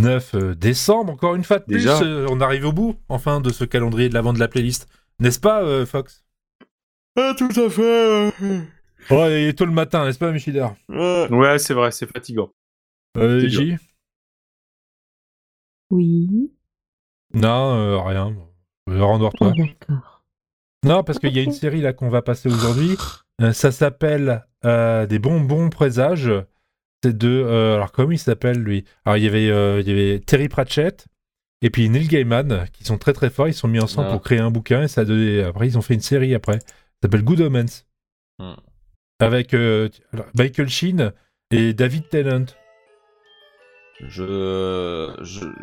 19 euh, décembre, encore une fois de plus, Déjà euh, on arrive au bout, enfin, de ce calendrier de l'avant de la playlist. N'est-ce pas, euh, Fox? Ah, tout à fait. Oh, il est tôt le matin, n'est-ce pas, Michidar? Ouais, c'est vrai, c'est fatigant. euh, J? Oui. Non, euh, rien. Rendors-toi. Ah, d'accord. Non, parce qu'il y a une série là qu'on va passer aujourd'hui. Ça s'appelle euh, Des bonbons présages. C'est de. euh, alors, comment il s'appelle lui? Alors, il y, avait, euh, il y avait Terry Pratchett et puis Neil Gaiman qui sont très très forts. Ils sont mis ensemble Ah. pour créer un bouquin et ça a donné. Après, ils ont fait une série après. Ça s'appelle Good Omens. Hmm. Avec euh, alors, Michael Sheen et David Tennant. Je,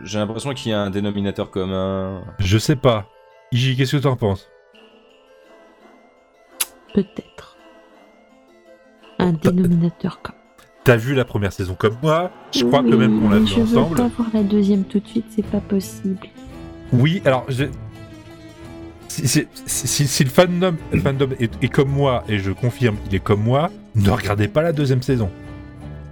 j'ai l'impression qu'il y a un dénominateur commun. Je sais pas. Iji, qu'est-ce que t'en penses? Peut-être. Un dénominateur comme. T'as vu la première saison comme moi Je crois que même qu'on l'a vu je veux ensemble. pas voir la deuxième tout de suite, c'est pas possible. Oui, alors je... si, si- si- si le fandom, le fandom est, est comme moi, et je confirme qu'il est comme moi, ne regardez pas la deuxième saison.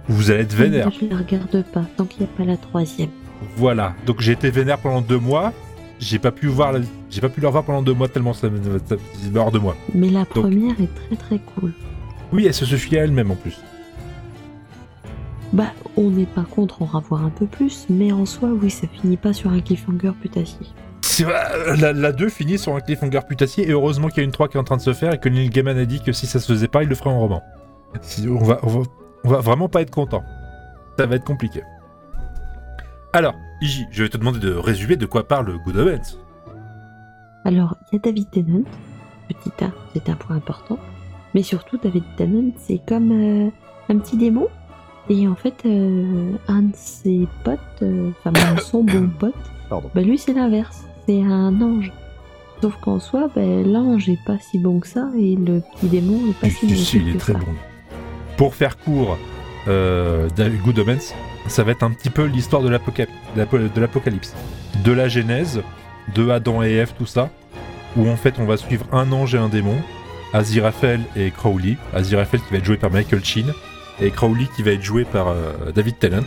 Vous allez être vénère. Je la regarde pas tant qu'il n'y a pas la troisième. Voilà. Donc j'ai été vénère pendant deux mois. J'ai pas pu voir, la- j'ai pas pu le revoir pendant deux mois tellement ça hors de moi. Mais la première est très très cool. Oui, elle se suffit à elle-même en plus. Bah, on n'est pas contre en revoir un peu plus, mais en soi, oui, ça finit pas sur un cliffhanger putassier. La, la 2 finit sur un cliffhanger putassier et heureusement qu'il y a une 3 qui est en train de se faire et que Neil Gaiman a dit que si ça se faisait pas, il le ferait en roman. Si- on, va, on, va, on va vraiment pas être content. Ça va être compliqué. Alors, Iji, je vais te demander de résumer de quoi parle Good Omens. Alors, il y a David Tennant, petit A, c'est un point important. Mais surtout, David Tennant, c'est comme euh, un petit démon. Et en fait, euh, un de ses potes, euh, enfin, même son bon pote, bah lui, c'est l'inverse. C'est un ange. Sauf qu'en soi, bah, l'ange est pas si bon que ça, et le petit démon est pas si Tu bon sais, il est que très ça. bon. Pour faire court, euh, David- Good Omens, ça va être un petit peu l'histoire de l'apoca- de l'apo- de l'apocalypse. De la Genèse, de Adam et Ève, tout ça, où en fait on va suivre un ange et un démon, Aziraphale et Crowley. Aziraphale qui va être joué par Michael Sheen, et Crowley qui va être joué par euh, David Tennant.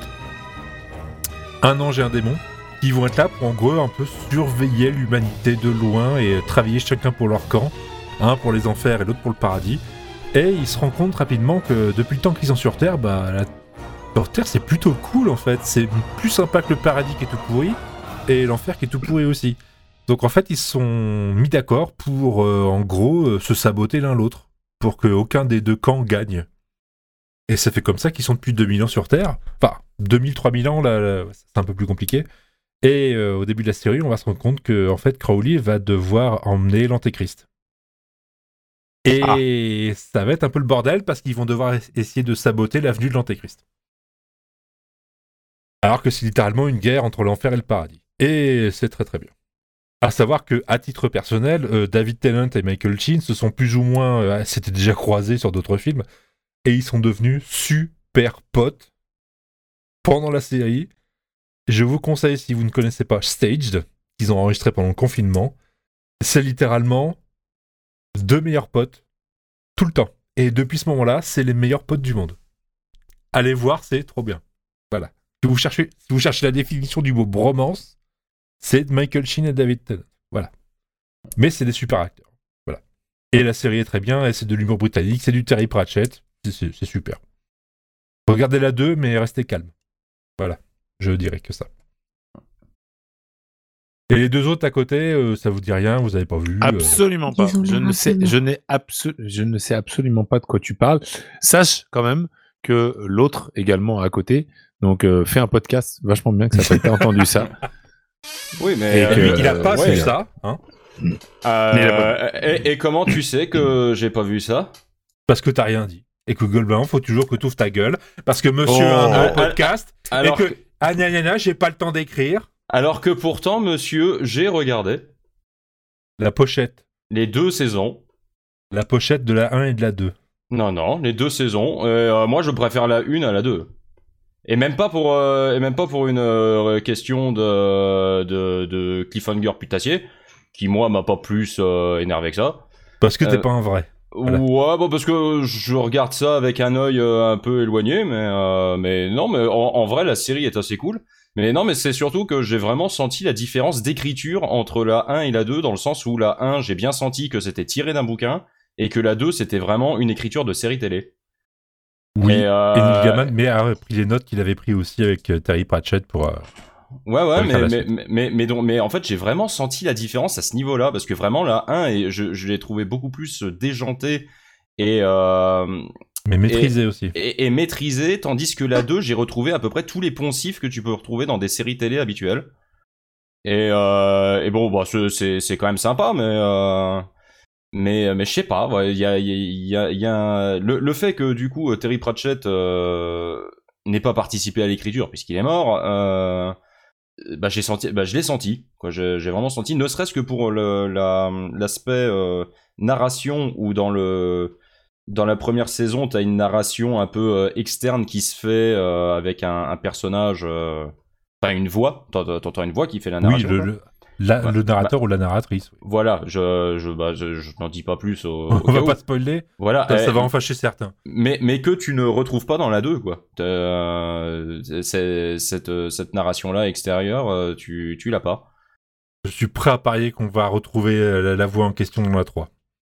Un ange et un démon qui vont être là pour en gros un peu surveiller l'humanité de loin et travailler chacun pour leur camp, un pour les enfers et l'autre pour le paradis. Et ils se rendent compte rapidement que depuis le temps qu'ils sont sur Terre, bah, la... sur Terre c'est plutôt cool en fait. C'est plus sympa que le paradis qui est tout pourri et l'enfer qui est tout pourri aussi. Donc en fait, ils sont mis d'accord pour euh, en gros euh, se saboter l'un l'autre pour qu'aucun des deux camps gagne. Et ça fait comme ça qu'ils sont depuis 2000 ans sur Terre. Enfin, 2000, 3000 ans, là, là, c'est un peu plus compliqué. Et euh, au début de la série, on va se rendre compte que en fait, Crowley va devoir emmener l'Antéchrist. Et ça va être un peu le bordel parce qu'ils vont devoir es- essayer de saboter l'avenue de l'Antéchrist. Alors que c'est littéralement une guerre entre l'enfer et le paradis. Et c'est très très bien. À savoir que, à titre personnel, euh, David Tennant et Michael Sheen se sont plus ou moins, euh, s'étaient déjà croisés sur d'autres films, et ils sont devenus super potes pendant la série. Je vous conseille, si vous ne connaissez pas Staged, qu'ils ont enregistré pendant le confinement, c'est littéralement deux meilleurs potes tout le temps. Et depuis ce moment-là, c'est les meilleurs potes du monde. Allez voir, c'est trop bien. Voilà. Si vous cherchez, la définition du mot bromance, c'est Michael Sheen et David Tennant. Voilà. Mais c'est des super acteurs. Voilà. Et la série est très bien, et c'est de l'humour britannique, c'est du Terry Pratchett, c'est- super. Regardez la 2, mais restez calme. Voilà. Je dirais que ça. Et les deux autres à côté, euh, ça vous dit rien, vous avez pas vu. euh, Absolument pas. Je ne, sais, je, n'ai abso- je ne sais absolument pas de quoi tu parles. Sache quand même que l'autre également à côté, donc euh, fait un podcast vachement bien que ça n'a pas été entendu ça. Oui, mais Et euh, que, lui, il a pas ouais. su ça. Hein, Euh, Mais il a et, et comment tu sais que j'ai pas vu ça? Parce que t'as rien dit. Et que globalement, faut toujours que tu ouvres ta gueule. Parce que monsieur Oh. a un podcast. alors et que, ah, j'ai pas le temps d'écrire. Alors que pourtant, monsieur, j'ai regardé La pochette. les deux saisons. La pochette de la 1 et de la 2. Non, non, les deux saisons. Euh, moi, je préfère la une à la deux. Et même pas pour, euh, et même pas pour une euh, question de, de, de cliffhanger putassier, qui moi m'a pas plus euh, énervé que ça. Parce que t'es Euh, pas un vrai. Ouais, bon, parce que je regarde ça avec un œil euh, un peu éloigné, mais, euh, mais non, mais en, en vrai, la série est assez cool. Mais non, mais c'est surtout que j'ai vraiment senti la différence d'écriture entre la 1 et la 2, dans le sens où la 1, j'ai bien senti que c'était tiré d'un bouquin, et que la 2, c'était vraiment une écriture de série télé. Oui. Et, euh, Et Neil Gaiman mais a pris les notes qu'il avait pris aussi avec euh, Terry Pratchett pour. Euh, Ouais, ouais, mais, mais, mais, mais, mais donc, mais en fait, j'ai vraiment senti la différence à ce niveau-là, parce que vraiment, la 1, et je, je l'ai trouvé beaucoup plus déjanté et, euh, mais maîtrisé aussi. et, et maîtrisé, tandis que la 2, j'ai retrouvé à peu près tous les poncifs que tu peux retrouver dans des séries télé habituelles. Et, euh, et bon, bah, c'est- quand même sympa, mais euh, mais mais je sais pas. ouais, Il y a y a, y a un- le, le fait que du coup Terry Pratchett euh, n'ait pas participé à l'écriture puisqu'il est mort. Euh, bah j'ai senti, bah je l'ai senti. Quoi, j'ai vraiment senti, ne serait-ce que pour la l'aspect euh, narration ou dans le dans la première saison, t'as une narration un peu euh, externe qui se fait euh, avec un, un personnage, enfin une voix. T'entends une voix qui fait la Oui, narration. le, quoi. le, la- le narrateur ou la narratrice. oui. Voilà, je je bah je, je n'en dis pas plus au, au On va où. pas spoiler, Voilà, ça, ça euh, va en fâcher certains. mais mais que tu ne retrouves pas dans la 2 quoi. Euh, cette cette narration là extérieure, euh, tu tu l'as pas. Je suis prêt à parier qu'on va retrouver euh, la, la voix en question dans la 3.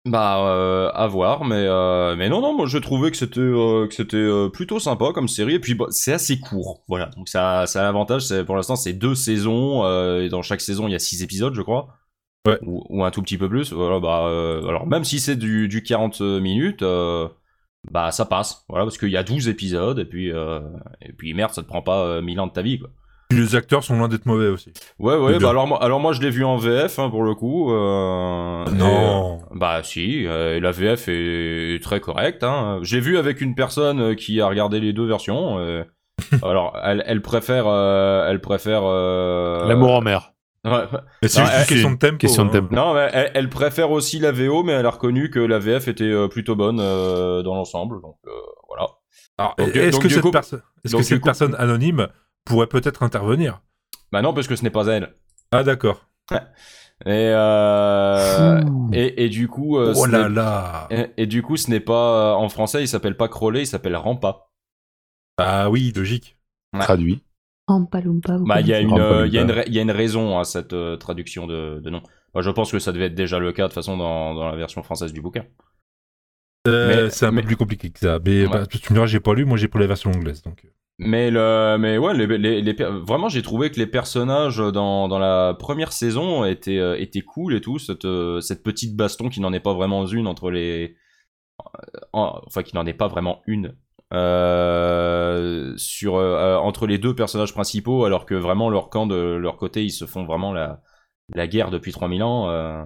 Bah euh, à voir, mais euh, mais non non, moi je trouvais que c'était euh, que c'était euh, plutôt sympa comme série et puis bah, c'est assez court, voilà. Donc ça ça a l'avantage, c'est pour l'instant c'est deux saisons euh, et dans chaque saison il y a six épisodes je crois. Ouais. Ou, ou un tout petit peu plus. Voilà bah euh, alors même si c'est du du 40 minutes, euh, bah ça passe, voilà parce qu'il y a 12 épisodes et puis euh, et puis merde ça te prend pas mille ans de ta vie quoi. Puis les acteurs sont loin d'être mauvais aussi. Ouais ouais bah alors moi alors moi je l'ai vu en VF hein, pour le coup. euh, et, non. bah si, euh, la VF est très correcte. Hein. J'ai vu avec une personne euh, qui a regardé les deux versions. euh, alors, elle, elle préfère, euh, elle préfère. euh, L'amour en mer. ouais, Mais c'est juste une euh, question de tempo. question de hein. tempo. non, mais elle, elle préfère aussi la VO, mais elle a reconnu que la VF était euh, plutôt bonne euh, dans l'ensemble. Donc euh, voilà. Est-ce que cette, coup- perso- est-ce donc, que cette coup- personne anonyme pourrait peut-être intervenir Bah non, parce que ce n'est pas elle. Ah d'accord. Et euh, et, et du coup, euh, oh là là. et, et du coup, ce n'est pas en français. Il s'appelle pas Crowley, il s'appelle Rampa. Ah oui, logique. Ouais. Traduit. Rampa Lumpa, Bah, il y a connaissez une, Rampa euh, il y a une, Lumpa. ra- il y a une raison à cette euh, traduction de, de nom. Moi, je pense que ça devait être déjà le cas de toute façon dans, dans la version française du bouquin. Euh, c'est un mais- peu plus compliqué que ça. Mais Ouais. bah, tu me diras, j'ai pas lu, moi j'ai pris la version anglaise. Donc. Mais le, mais ouais, les, les, les vraiment, j'ai trouvé que les personnages dans, dans la première saison étaient, euh, étaient cool et tout. Cette, euh, cette petite baston qui n'en est pas vraiment une entre les, en- enfin, qui n'en est pas vraiment une. euh, sur euh, entre les deux personnages principaux alors que vraiment leur camp de leur côté ils se font vraiment la la guerre depuis 3000 ans euh,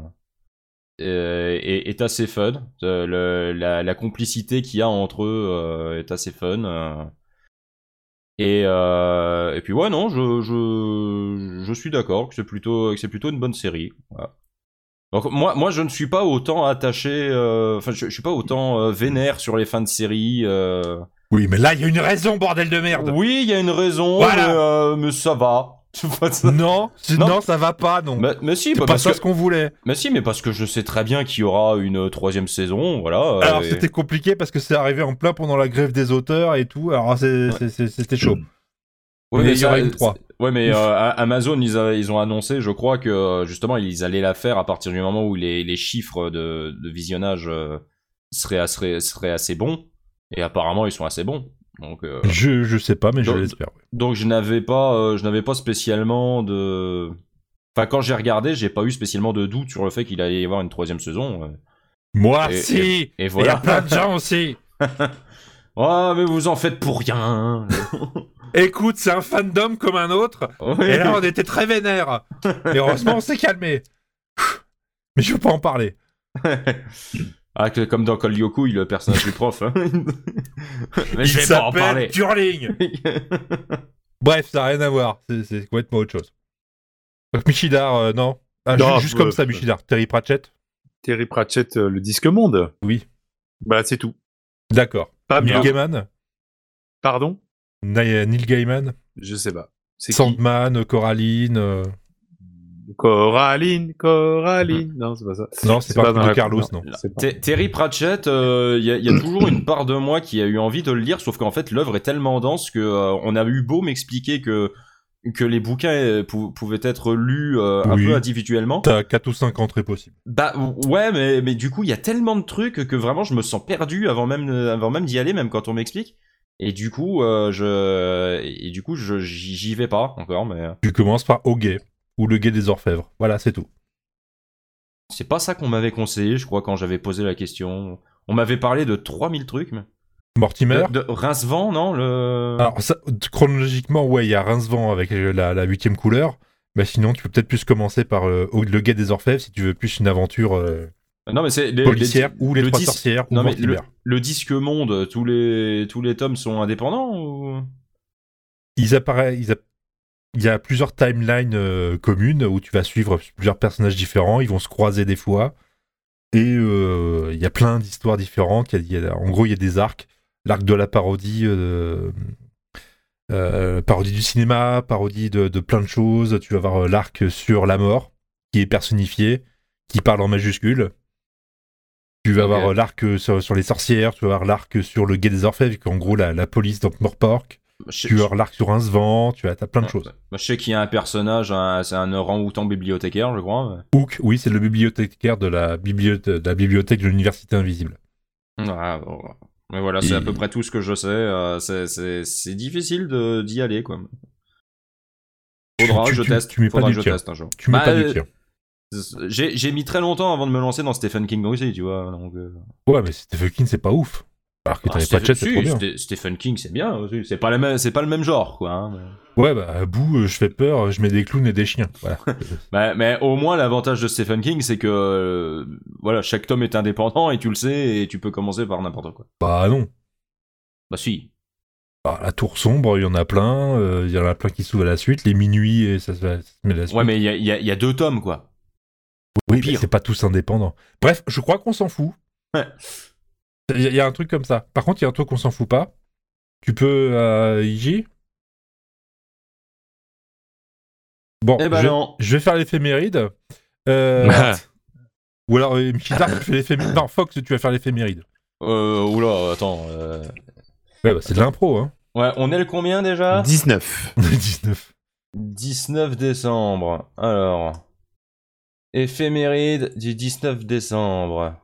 euh, est, est assez fun Euh, le- la, la complicité qu'il y a entre eux euh, est assez fun euh. Et euh, et puis ouais non je je je suis d'accord que c'est plutôt que c'est plutôt une bonne série Voilà. donc moi moi je ne suis pas autant attaché euh, enfin je, je suis pas autant euh, vénère sur les fins de série euh, Oui, mais là il y a une raison, bordel de merde. oui, il y a une raison, Voilà. mais, mais ça va. Non, Non. non, ça va pas, non. mais, mais si, bah, pas parce ça que, ce qu'on voulait. mais si, mais parce que je sais très bien qu'il y aura une euh, troisième saison, voilà. Alors et- c'était compliqué parce que c'est arrivé en plein pendant la grève des auteurs et tout. Alors c'était chaud. Ouais, mais mais il y aura une 3. Ouais, mais euh, Amazon, ils, a- ils ont annoncé, je crois que euh, justement, ils allaient la faire à partir du moment où les, les chiffres de, de visionnage euh, seraient, seraient, seraient assez bons. Et apparemment, ils sont assez bons. Donc, euh, Je, je sais pas, mais je Donc- l'espère. ouais. donc je n'avais pas, euh, je n'avais pas spécialement de. Enfin, quand j'ai regardé, j'ai pas eu spécialement de doute sur le fait qu'il allait y avoir une troisième saison. euh. Moi, Et- si. Et Il y a voilà. plein de gens aussi. Oh, mais vous en faites pour rien. Écoute, c'est un fandom comme un autre. Et là, on était très vénère. Et heureusement, on s'est calmé. Mais je veux pas en parler. Ah, que- comme dans Call Yoku, le personnage du prof. hein. mais Il je vais pas en s'appelle parler. Turling. Bref, ça n'a rien à voir. C'est- complètement autre chose. Donc, Michidar, euh, non. Ah, Non, juste euh, comme ça, Michidar. Terry Pratchett Terry Pratchett, euh, le disque monde. Oui. Bah, c'est tout. D'accord. Pas Neil bien. Gaiman Pardon? Neil Gaiman Je sais pas. Qui? Sandman, Coraline. Euh, Coraline, Coraline. Non, c'est pas ça. Non, c'est pas, pas dans de Carlos, non. Terry Pratchett, il y, a- y a toujours une part de moi qui a eu envie de le lire, sauf qu'en fait l'œuvre est tellement dense que euh, on a eu beau m'expliquer que que les bouquins euh, pou- pouvaient être lus euh, un Oui. peu individuellement. T'as 4 ou 5 entrées possibles. Bah ouais, mais mais du coup il y a tellement de trucs que vraiment je me sens perdu avant même avant même d'y aller, même quand on m'explique. Et du coup euh, je et du coup je j'y vais pas encore, mais euh, Tu commences par Au Guet, ou le Guet des Orfèvres. Voilà, c'est tout. c'est pas ça qu'on m'avait conseillé, je crois quand j'avais posé la question. On m'avait parlé de 3000 trucs, mais Mortimer de, de Rincevent, non le Alors, ça, chronologiquement, ouais, il y a Rincevent avec euh, la, huitième couleur. Mais sinon, tu peux peut-être plus commencer par euh, le Guet des Orfèvres si tu veux plus une aventure euh, Non mais c'est les, policière les- ou les le trois sorcières ou mais le, le disque monde, tous les tous les tomes sont indépendants ou Ils apparaissent, ils app- il y a plusieurs timelines euh, communes où tu vas suivre plusieurs personnages différents, ils vont se croiser des fois. Et euh, il y a plein d'histoires différentes. Il y a- il y a- en gros, il y a des arcs. L'arc de la parodie, euh, parodie du cinéma, parodie de, de plein de choses. Tu vas avoir l'arc sur la mort, qui est personnifié, qui parle en majuscule. Tu vas avoir l'arc sur, sur les sorcières, tu vas avoir l'arc sur le guet des orfèvres, qui est en gros la, la police donc Morpork. Je, Tu avoir l'arc sur un vent, tu as, as plein de Ouais. choses. Bah, je sais qu'il y a un personnage, c'est un orang-outan bibliothécaire, je crois. mais- Hook, oui, c'est le bibliothécaire de la, bibliothèque de la bibliothèque de l'Université Invisible. Bon, mais voilà, c'est Et- à peu près tout ce que je sais. euh, c'est- difficile d'y aller, quoi. Faudra, Tu- je tu- teste. tu mets pas du je teste un jour. Tu mets Bah, pas du euh, tir. J'ai j'ai mis très longtemps avant de me lancer dans Stephen King aussi, tu vois. Donc, euh, Ouais, mais Stephen King, c'est pas ouf. Alors que ah, t'avais Stephen- pas de chat, c'est trop bien. Ste- Stephen King, c'est bien aussi. C'est pas, le même- c'est pas le même genre, quoi. hein, Ouais, bah, à bout, euh, je fais peur, je mets des clowns et des chiens. Voilà. Bah, mais au moins, l'avantage de Stephen King, c'est que euh, voilà, chaque tome est indépendant et tu le sais et tu peux commencer par n'importe quoi. bah, non. Bah, si. Bah, la tour sombre, il y en a plein. euh, Il y en a plein qui s'ouvrent à la suite. Les minuits, et ça se met à la suite. Ouais, mais il y a, il y a- il y a deux tomes, quoi. oui, mais c'est pas tous indépendants. Bref, je crois qu'on s'en fout. Ouais. Il y, a- y un truc comme ça. Par contre, il y a un truc qu'on s'en fout pas. Tu peux, euh, Iji Bon, Eh ben je, non. je vais faire l'éphéméride. Euh, ou alors, euh, Michidar, tu fais l'éphéméride. Non, Fox, tu vas faire l'éphéméride. Euh, oula, attends. euh, Ouais, bah, c'est de l'impro, hein. Ouais, on est le combien déjà? 19. 19. 19 décembre. Alors. Éphéméride du 19 décembre.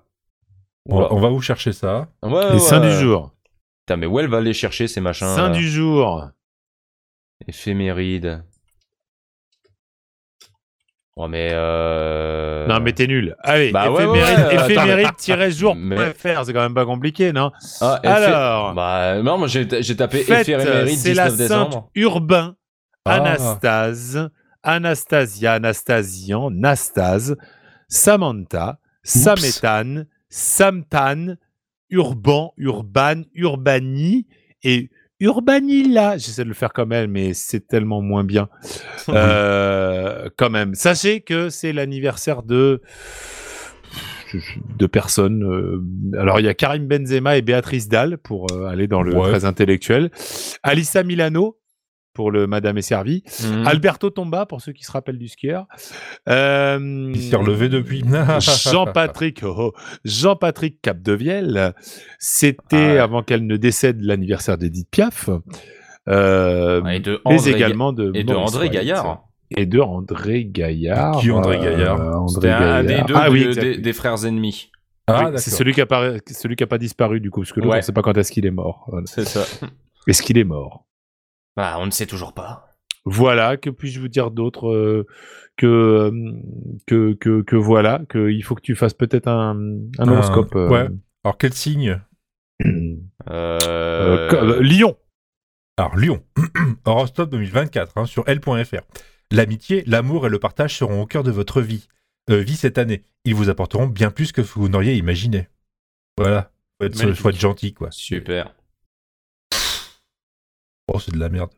On, va- on va vous chercher ça. Ouais, Les ouais. saints du jour. Putain, mais où elle va aller chercher ces machins Saint là du jour. Éphéméride. Oh, mais euh... Non, mais t'es nul. Allez, Bah ouais, éphéméride, ouais, ouais, éphéméride-jour.fr, mais- c'est quand même pas compliqué, non Ah, effé- Alors, Bah, non, moi j'ai tapé fête, éphéméride c'est 19 la sainte décembre. Urbain, Ah. Anastase, Anastasia, Anastasian, Nastase, Samantha, Saméthane, Samtan, Urban, Urban, Urbani et Urbanilla. J'essaie de le faire comme elle, mais c'est tellement moins bien. Euh, quand même. Sachez que c'est l'anniversaire de de personnes. euh, alors il y a Karim Benzema et Béatrice Dalle pour euh, aller dans le Ouais. très intellectuel. Alissa Milano pour le Madame est servie. Mhm. Alberto Tomba pour ceux qui se rappellent du skieur. Euh, Il s'est relevé depuis. Jean-Patrick, oh, oh, Jean-Patrick Capdevielle, c'était Ah. avant qu'elle ne décède l'anniversaire d'Edith Piaf. Euh, Et de mais André, également de et de André White. Gaillard. et de André Gaillard. Qui André Gaillard André C'était un, des deux Ah des, frères ennemis. Ah, c'est celui qui a pas, celui qui a pas disparu du coup, parce que l'autre, Ouais. on ne sait pas quand est-ce qu'il est mort. Voilà. C'est ça. Est-ce qu'il est mort? Bah, on ne sait toujours pas. Voilà, que puis-je vous dire d'autre euh, que, euh, que, que, que voilà, qu'il faut que tu fasses peut-être un, horoscope. euh, ouais. Alors, quel signe? Euh, Euh... euh, Lyon. Alors, Lyon. Horoscope 2024 hein, sur L.fr. L'amitié, l'amour et le partage seront au cœur de votre vie. Euh, vie cette année. Ils vous apporteront bien plus que vous n'auriez imaginé. Voilà. Faut être, faut être gentil, quoi. Super. C'est de la merde.